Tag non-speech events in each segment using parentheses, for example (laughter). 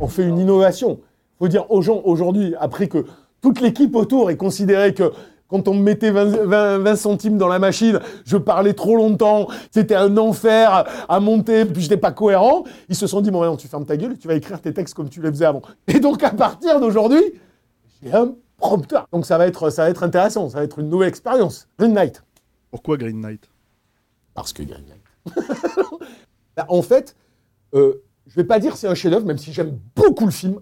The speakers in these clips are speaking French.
On fait une innovation. faut dire aux gens aujourd'hui, après que toute l'équipe autour ait considéré que quand on me mettait 20, 20 20 centimes dans la machine, je parlais trop longtemps, c'était un enfer à monter, puis j'étais pas cohérent. Ils se sont dit, bon, non, tu fermes ta gueule, tu vas écrire tes textes comme tu les faisais avant. Et donc, à partir d'aujourd'hui, j'ai un prompteur. Donc, ça va, être, ça va être intéressant, ça va être une nouvelle expérience. Green Knight. Pourquoi Green Knight? Parce que Green Knight. (laughs) Bah, en fait, euh, je vais pas dire c'est un chef-d'œuvre, même si j'aime beaucoup le film.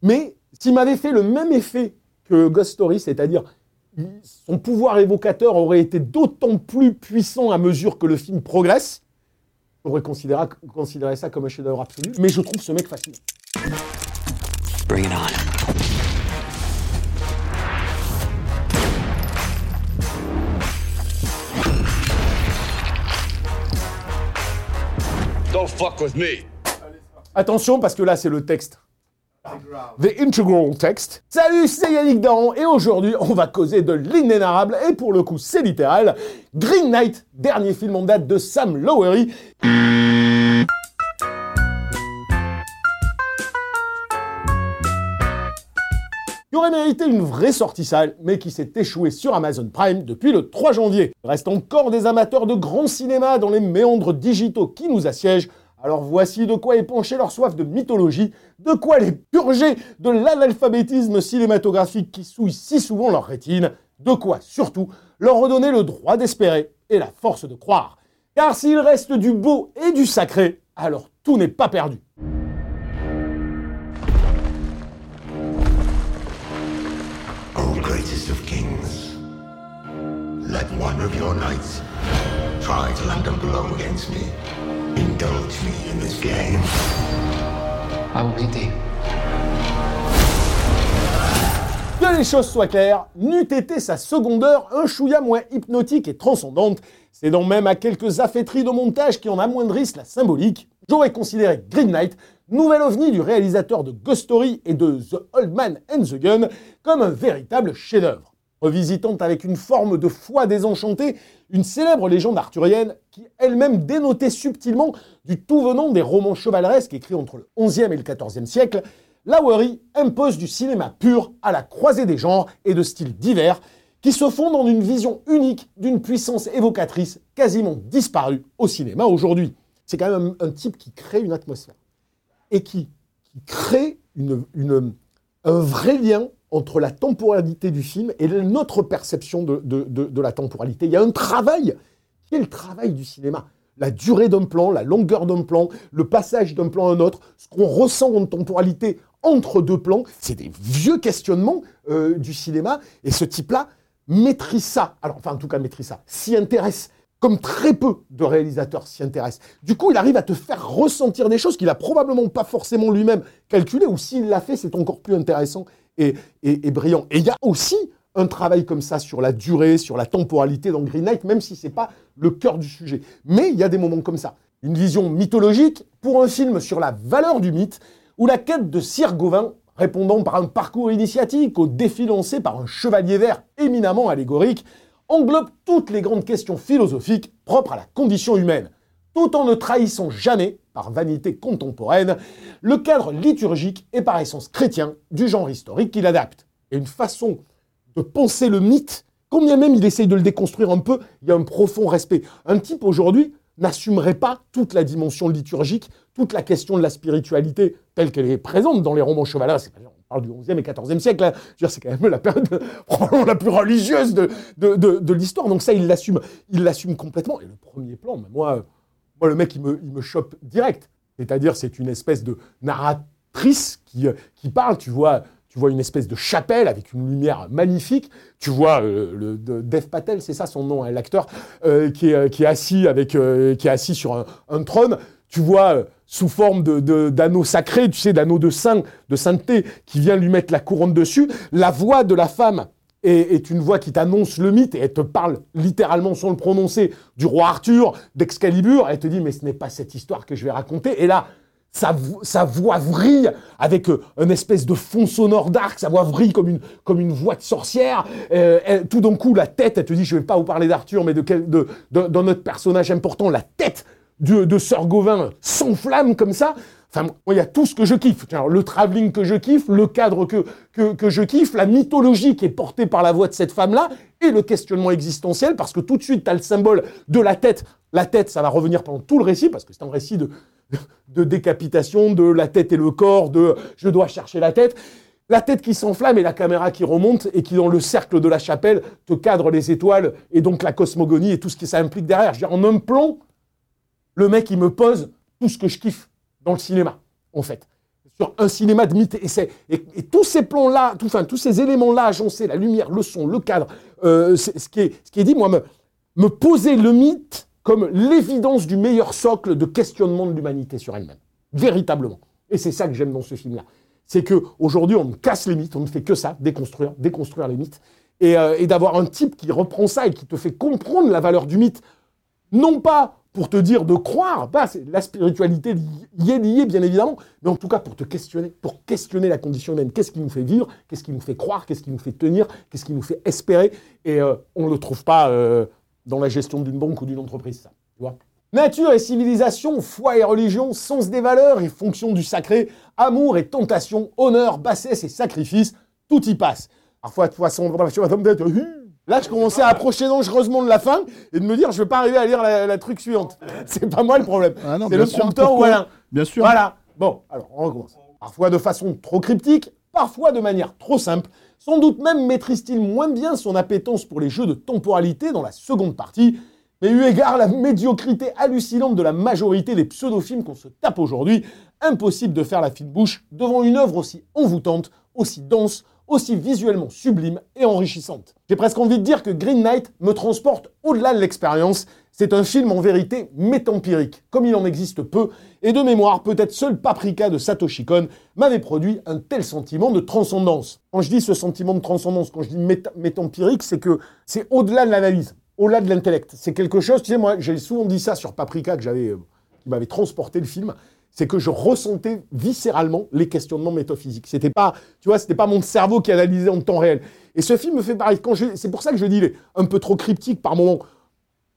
Mais s'il m'avait fait le même effet que Ghost Story, c'est-à-dire son pouvoir évocateur aurait été d'autant plus puissant à mesure que le film progresse, j'aurais considéré, considéré ça comme un chef-d'œuvre absolu. Mais je trouve ce mec fascinant. Bring it on. Don't fuck with me. Attention, parce que là, c'est le texte. The Integral Text. Salut, c'est Yannick Daron, et aujourd'hui, on va causer de l'inénarrable, et pour le coup, c'est littéral. Green Knight, dernier film en date de Sam Lowery. Qui aurait mérité une vraie sortie salle, mais qui s'est échoué sur Amazon Prime depuis le 3 janvier. Il reste encore des amateurs de grand cinéma dans les méandres digitaux qui nous assiègent, alors voici de quoi épancher leur soif de mythologie, de quoi les purger de l'analphabétisme cinématographique qui souille si souvent leur rétine, de quoi surtout leur redonner le droit d'espérer et la force de croire. Car s'il reste du beau et du sacré, alors tout n'est pas perdu. Of kings, let one of your knights try to land a blow against me. Indulge me in this game. I will thee. Que les choses soient claires, n'eût été sa seconde heure un chouïa moins hypnotique et transcendante, c'est donc même à quelques affaîtries de montage qui en amoindrissent la symbolique, j'aurais considéré Green Knight, nouvel ovni du réalisateur de Ghost Story et de The Old Man and the Gun, comme un véritable chef-d'œuvre. Revisitant avec une forme de foi désenchantée une célèbre légende arthurienne qui elle-même dénotait subtilement du tout venant des romans chevaleresques écrits entre le XIe et le XIVe siècle, Lowery impose du cinéma pur à la croisée des genres et de styles divers qui se font dans une vision unique d'une puissance évocatrice quasiment disparue au cinéma aujourd'hui. C'est quand même un type qui crée une atmosphère et qui, crée une- un vrai lien entre la temporalité du film et notre perception de la temporalité. Il y a un travail qui est le travail du cinéma. La durée d'un plan, la longueur d'un plan, le passage d'un plan à un autre, ce qu'on ressent en temporalité entre deux plans, c'est des vieux questionnements euh, du cinéma. Et ce type-là maîtrise ça. Alors, enfin, en tout cas, maîtrise ça. S'y intéresse comme très peu de réalisateurs s'y intéressent. Du coup, il arrive à te faire ressentir des choses qu'il a probablement pas forcément lui-même calculées, ou s'il l'a fait, c'est encore plus intéressant et, brillant. Et il y a aussi un travail comme ça sur la durée, sur la temporalité dans Green Knight, même si c'est pas le cœur du sujet. Mais il y a des moments comme ça. Une vision mythologique pour un film sur la valeur du mythe, où la quête de Sir Gauvin, répondant par un parcours initiatique au défi lancé par un chevalier vert éminemment allégorique, englobe toutes les grandes questions philosophiques propres à la condition humaine, tout en ne trahissant jamais, par vanité contemporaine, le cadre liturgique et par essence chrétien du genre historique qu'il adapte. Et une façon de penser le mythe, combien même il essaye de le déconstruire un peu, il y a un profond respect. Un type aujourd'hui n'assumerait pas toute la dimension liturgique, toute la question de la spiritualité telle qu'elle est présente dans les romans chevaleresques. Parle du XIe et XIVe siècle, hein. C'est quand même la période (laughs) la plus religieuse de, de, de- l'histoire. Donc ça, il l'assume, il l'assume complètement. Et le premier plan, moi, moi, le mec, il me, il me chope direct. C'est-à-dire, c'est une espèce de narratrice qui, euh, qui parle, tu vois, tu vois une espèce de chapelle avec une lumière magnifique. Tu vois euh, le, Dev Patel, c'est ça son nom, hein, l'acteur, euh, qui, est, qui, est, assis avec, qui est assis sur un trône. Tu vois sous forme d'anneau de, sacré, tu sais, d'anneau de saint, de sainteté, qui vient lui mettre la couronne dessus. La voix de la femme est, une voix qui t'annonce le mythe et elle te parle littéralement sans le prononcer du roi Arthur, d'Excalibur. Elle te dit, mais ce n'est pas cette histoire que je vais raconter. Et là, sa, sa voix vrille avec euh, une espèce de fond sonore d'arc, sa voix vrille comme une, comme une voix de sorcière. Euh, tout d'un coup, la tête, elle te dit, je ne vais pas vous parler d'Arthur, mais de, de, de, de, notre personnage important, la tête de, de Sir Gauvin s'enflamme comme ça. Enfin, il y a tout ce que je kiffe. le travelling que je kiffe, le cadre que, que, que, je kiffe, la mythologie qui est portée par la voix de cette femme-là, et le questionnement existentiel, parce que tout de suite, tu as le symbole de la tête. La tête, ça va revenir pendant tout le récit, parce que c'est un récit de, de décapitation, de la tête et le corps, de je dois chercher la tête. La tête qui s'enflamme et la caméra qui remonte et qui, dans le cercle de la chapelle, te cadre les étoiles et donc la cosmogonie et tout ce que ça implique derrière. Je veux dire, en un plan, le mec, il me pose tout ce que je kiffe dans le cinéma, en fait. Sur un cinéma de mythe. Et, et, tous ces plans-là, tout, enfin, tous ces éléments-là agencés, la lumière, le son, le cadre, euh, ce, qui est, dit, moi, me, poser le mythe comme l'évidence du meilleur socle de questionnement de l'humanité sur elle-même. Véritablement. Et c'est ça que j'aime dans ce film-là. C'est que aujourd'hui, on casse les mythes, on ne fait que ça, déconstruire, déconstruire les mythes. Et, euh, et d'avoir un type qui reprend ça et qui te fait comprendre la valeur du mythe, non pas pour te dire de croire. Bah, la spiritualité y est liée, bien évidemment, mais en tout cas pour te questionner, pour questionner la condition humaine. Qu'est-ce qui nous fait vivre Qu'est-ce qui nous fait croire Qu'est-ce qui nous fait tenir Qu'est-ce qui nous fait espérer Et euh, on ne le trouve pas euh, dans la gestion d'une banque ou d'une entreprise, ça. Tu vois? Nature et civilisation, foi et religion, sens des valeurs et fonction du sacré, amour et tentation, honneur, bassesse et sacrifice, tout y passe. Parfois, de façon, Là, je commençais à approcher dangereusement de la fin et de me dire, je ne vais pas arriver à lire la, truc suivante. (laughs) C'est pas moi le problème. Ah c'est le prompteur, voilà. Bien sûr. Voilà. Bon, alors, on recommence. Parfois de façon trop cryptique, parfois de manière trop simple. Sans doute même maîtrise-t-il moins bien son appétence pour les jeux de temporalité dans la seconde partie. Mais eu égard à la médiocrité hallucinante de la majorité des pseudo-films qu'on se tape aujourd'hui, impossible de faire la fine bouche devant une œuvre aussi envoûtante, aussi dense, aussi visuellement sublime et enrichissante. J'ai presque envie de dire que Green Knight me transporte au-delà de l'expérience. C'est un film en vérité métampirique, comme il en existe peu, et de mémoire, peut-être seul Paprika de Satoshi Kon m'avait produit un tel sentiment de transcendance. Quand je dis ce sentiment de transcendance, quand je dis c'est que c'est au-delà de l'analyse, au-delà de l'intellect. C'est quelque chose, tu sais, moi, j'ai souvent dit ça sur Paprika, que j'avais, euh, m'avait transporté le film c'est que je ressentais viscéralement les questionnements métaphysiques. C'était pas, tu vois, c'était pas mon cerveau qui analysait en temps réel. Et ce film me fait pareil. C'est pour ça que je dis, il est un peu trop cryptique par moment.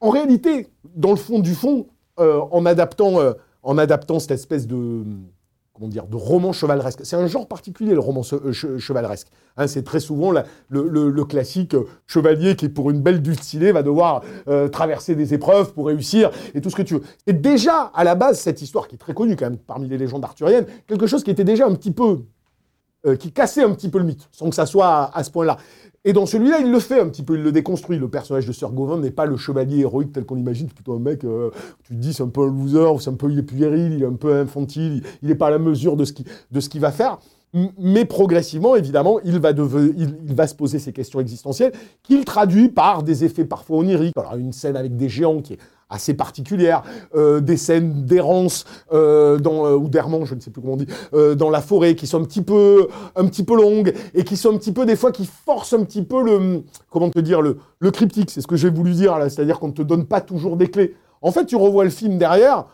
En réalité, dans le fond du fond, euh, en adaptant, euh, en adaptant cette espèce de comment dire, de roman chevaleresque. C'est un genre particulier, le roman euh, chevaleresque. Hein, c'est très souvent le, classique euh, chevalier qui, pour une belle dulcinée, va devoir euh, traverser des épreuves pour réussir et tout ce que tu veux. Et déjà, à la base, cette histoire qui est très connue quand même parmi les légendes arthuriennes, quelque chose qui était déjà un petit peu... qui cassait un petit peu le mythe, sans que ça soit à ce point-là. Et dans celui-là, il le fait un petit peu, il le déconstruit. Le personnage de Sir Gauvin n'est pas le chevalier héroïque tel qu'on l'imagine, c'est plutôt un mec, euh, tu te dis, c'est un peu un loser, c'est un peu, il est puéril, il est un peu infantile, il n'est pas à la mesure de ce qu'il va faire. Mais progressivement, évidemment, il va, il, il va se poser ces questions existentielles qu'il traduit par des effets parfois oniriques. Alors, une scène avec des géants qui est assez particulière, euh, des scènes d'errance euh, euh, ou d'errement, je ne sais plus comment on dit, dans la forêt, qui sont un petit peu un petit peu longues et qui sont un petit peu des fois qui forcent un petit peu le comment te dire le, le cryptique. C'est ce que j'ai voulu dire là, c'est-à-dire qu'on ne te donne pas toujours des clés. En fait, tu revois le film derrière.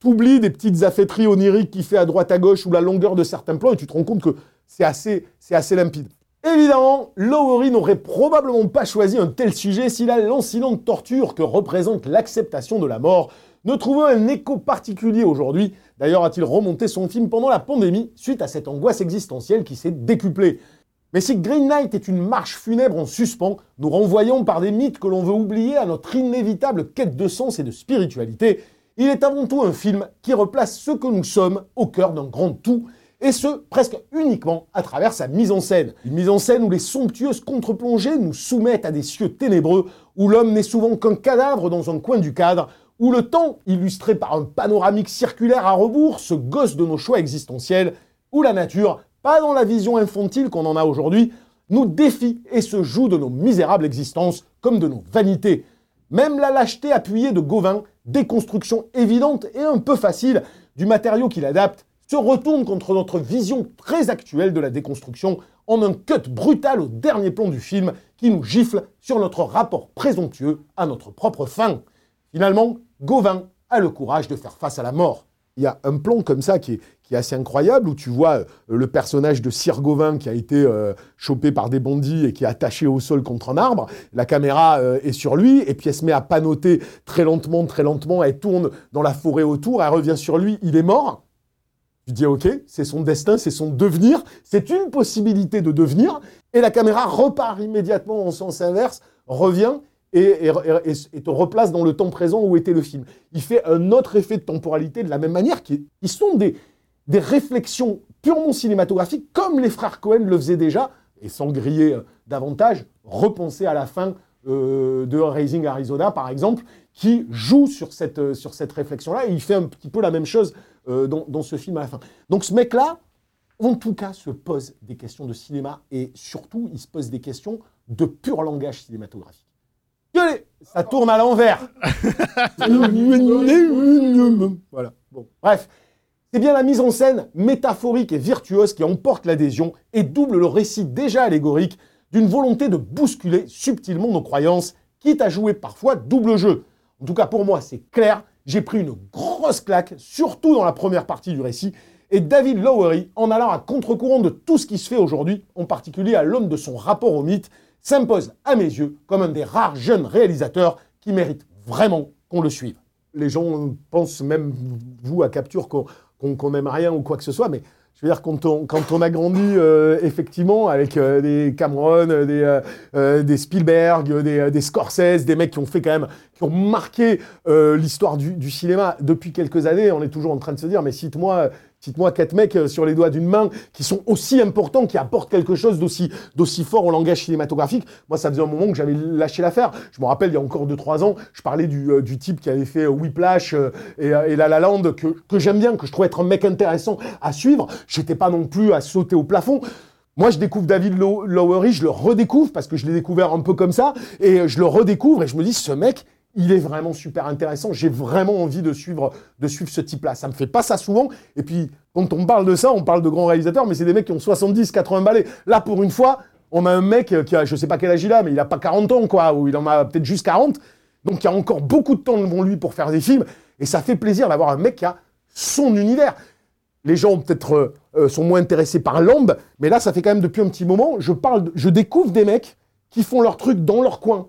T'oublies des petites affaîtries oniriques qui fait à droite à gauche ou la longueur de certains plans et tu te rends compte que c'est assez, c'est assez limpide. Évidemment, Lowery n'aurait probablement pas choisi un tel sujet si la lancinante torture que représente l'acceptation de la mort ne trouvait un écho particulier aujourd'hui. D'ailleurs, a-t-il remonté son film pendant la pandémie suite à cette angoisse existentielle qui s'est décuplée? Mais si Green Knight est une marche funèbre en suspens, nous renvoyons par des mythes que l'on veut oublier à notre inévitable quête de sens et de spiritualité, il est avant tout un film qui replace ce que nous sommes au cœur d'un grand tout et ce, presque uniquement à travers sa mise en scène. Une mise en scène où les somptueuses contre-plongées nous soumettent à des cieux ténébreux, où l'homme n'est souvent qu'un cadavre dans un coin du cadre, où le temps, illustré par un panoramique circulaire à rebours, se gosse de nos choix existentiels, où la nature pas dans la vision infantile qu'on en a aujourd'hui, nous défie et se joue de nos misérables existences comme de nos vanités. Même la lâcheté appuyée de Gauvin, déconstruction évidente et un peu facile du matériau qu'il adapte, se retourne contre notre vision très actuelle de la déconstruction en un cut brutal au dernier plan du film qui nous gifle sur notre rapport présomptueux à notre propre fin. Finalement, Gauvin a le courage de faire face à la mort. Il y a un plan comme ça qui est, assez incroyable où tu vois euh, le personnage de Sir Gauvin qui a été euh, chopé par des bandits et qui est attaché au sol contre un arbre. La caméra euh, est sur lui et puis elle se met à panoter très lentement, très lentement. Elle tourne dans la forêt autour, elle revient sur lui, il est mort. Tu dis ok, c'est son destin, c'est son devenir, c'est une possibilité de devenir. Et la caméra repart immédiatement en sens inverse, revient et, te replace dans le temps présent où était le film. Il fait un autre effet de temporalité de la même manière, qui, sont des, des réflexions purement cinématographiques, comme les frères Cohen le faisaient déjà, et sans griller euh, davantage, repenser à la fin euh, de Raising Arizona, par exemple, qui joue sur cette, euh, sur cette réflexion-là, et il fait un petit peu la même chose dans, dans, ce film à la fin. Donc ce mec-là, en tout cas, se pose des questions de cinéma, et surtout, il se pose des questions de pur langage cinématographique. Ça tourne à l'envers. (laughs) voilà. Bon. Bref, c'est bien la mise en scène métaphorique et virtuose qui emporte l'adhésion et double le récit déjà allégorique d'une volonté de bousculer subtilement nos croyances, quitte à jouer parfois double jeu. En tout cas, pour moi, c'est clair, j'ai pris une grosse claque, surtout dans la première partie du récit, et David Lowery, en allant à contre-courant de tout ce qui se fait aujourd'hui, en particulier à l'homme de son rapport au mythe, s'impose à mes yeux comme un des rares jeunes réalisateurs qui méritent vraiment qu'on le suive. Les gens pensent même, vous, à Capture, qu'on n'aime rien ou quoi que ce soit, mais je veux dire, quand on, quand on a grandi euh, effectivement avec euh, des Cameron, des, euh, des Spielberg, des, des, Scorsese, des mecs qui ont fait quand même, qui ont marqué l'histoire du, du, cinéma. Depuis quelques années, on est toujours en train de se dire, mais cite-moi Cite-moi quatre mecs euh, sur les doigts d'une main qui sont aussi importants, qui apportent quelque chose d'aussi, d'aussi fort au langage cinématographique. Moi, ça faisait un moment que j'avais lâché l'affaire. Je me rappelle, il y a encore 2-3 ans, je parlais du, euh, du, type qui avait fait euh, Whiplash et, La La Land, que, que j'aime bien, que je trouvais être un mec intéressant à suivre. J'étais pas non plus à sauter au plafond. Moi, je découvre David Lowery, je le redécouvre parce que je l'ai découvert un peu comme ça, et je le redécouvre et je me dis, ce mec, il est vraiment super intéressant. J'ai vraiment envie de suivre, ce type-là. Ça me fait pas ça souvent. Et puis, quand on parle de ça, on parle de grands réalisateurs, mais c'est des mecs qui ont 70, 80 balais. Là, pour une fois, on a un mec qui a, je sais pas quel âge il a, mais il a pas 40 ans, quoi, ou il en a peut-être juste 40. Donc, il y a encore beaucoup de temps devant lui pour faire des films. Et ça fait plaisir d'avoir un mec qui a son univers. Les gens peut-être euh, euh, sont moins intéressés par l'ombre, mais là, ça fait quand même depuis un petit moment, je je découvre des mecs qui font leur truc dans leur coin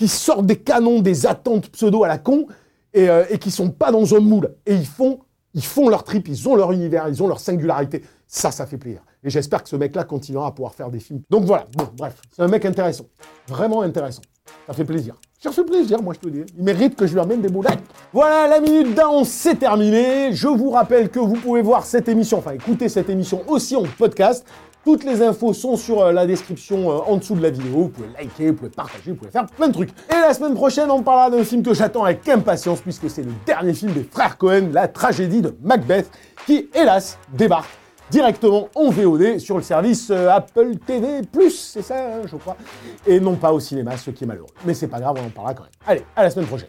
qui sortent des canons, des attentes pseudo à la con, et, euh, et qui sont pas dans un moule. Et ils font, ils font leur trip, ils ont leur univers, ils ont leur singularité. Ça, ça fait plaisir. Et j'espère que ce mec-là continuera à pouvoir faire des films. Donc voilà, bon, bref, c'est un mec intéressant. Vraiment intéressant. Ça fait plaisir. Ça fait plaisir, moi je peux dire. Il mérite que je lui ramène des boulettes. Voilà, la minute d'un, c'est terminé. Je vous rappelle que vous pouvez voir cette émission, enfin écouter cette émission aussi en podcast toutes les infos sont sur euh, la description euh, en dessous de la vidéo. Vous pouvez liker, vous pouvez partager, vous pouvez faire plein de trucs. Et la semaine prochaine, on parlera d'un film que j'attends avec impatience puisque c'est le dernier film des frères Cohen, la tragédie de Macbeth, qui hélas débarque directement en VOD sur le service euh, Apple TV+, c'est ça, je crois, et non pas au cinéma, ce qui est malheureux. Mais c'est pas grave, on en parlera quand même. Allez, à la semaine prochaine.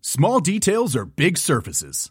Small details are big surfaces.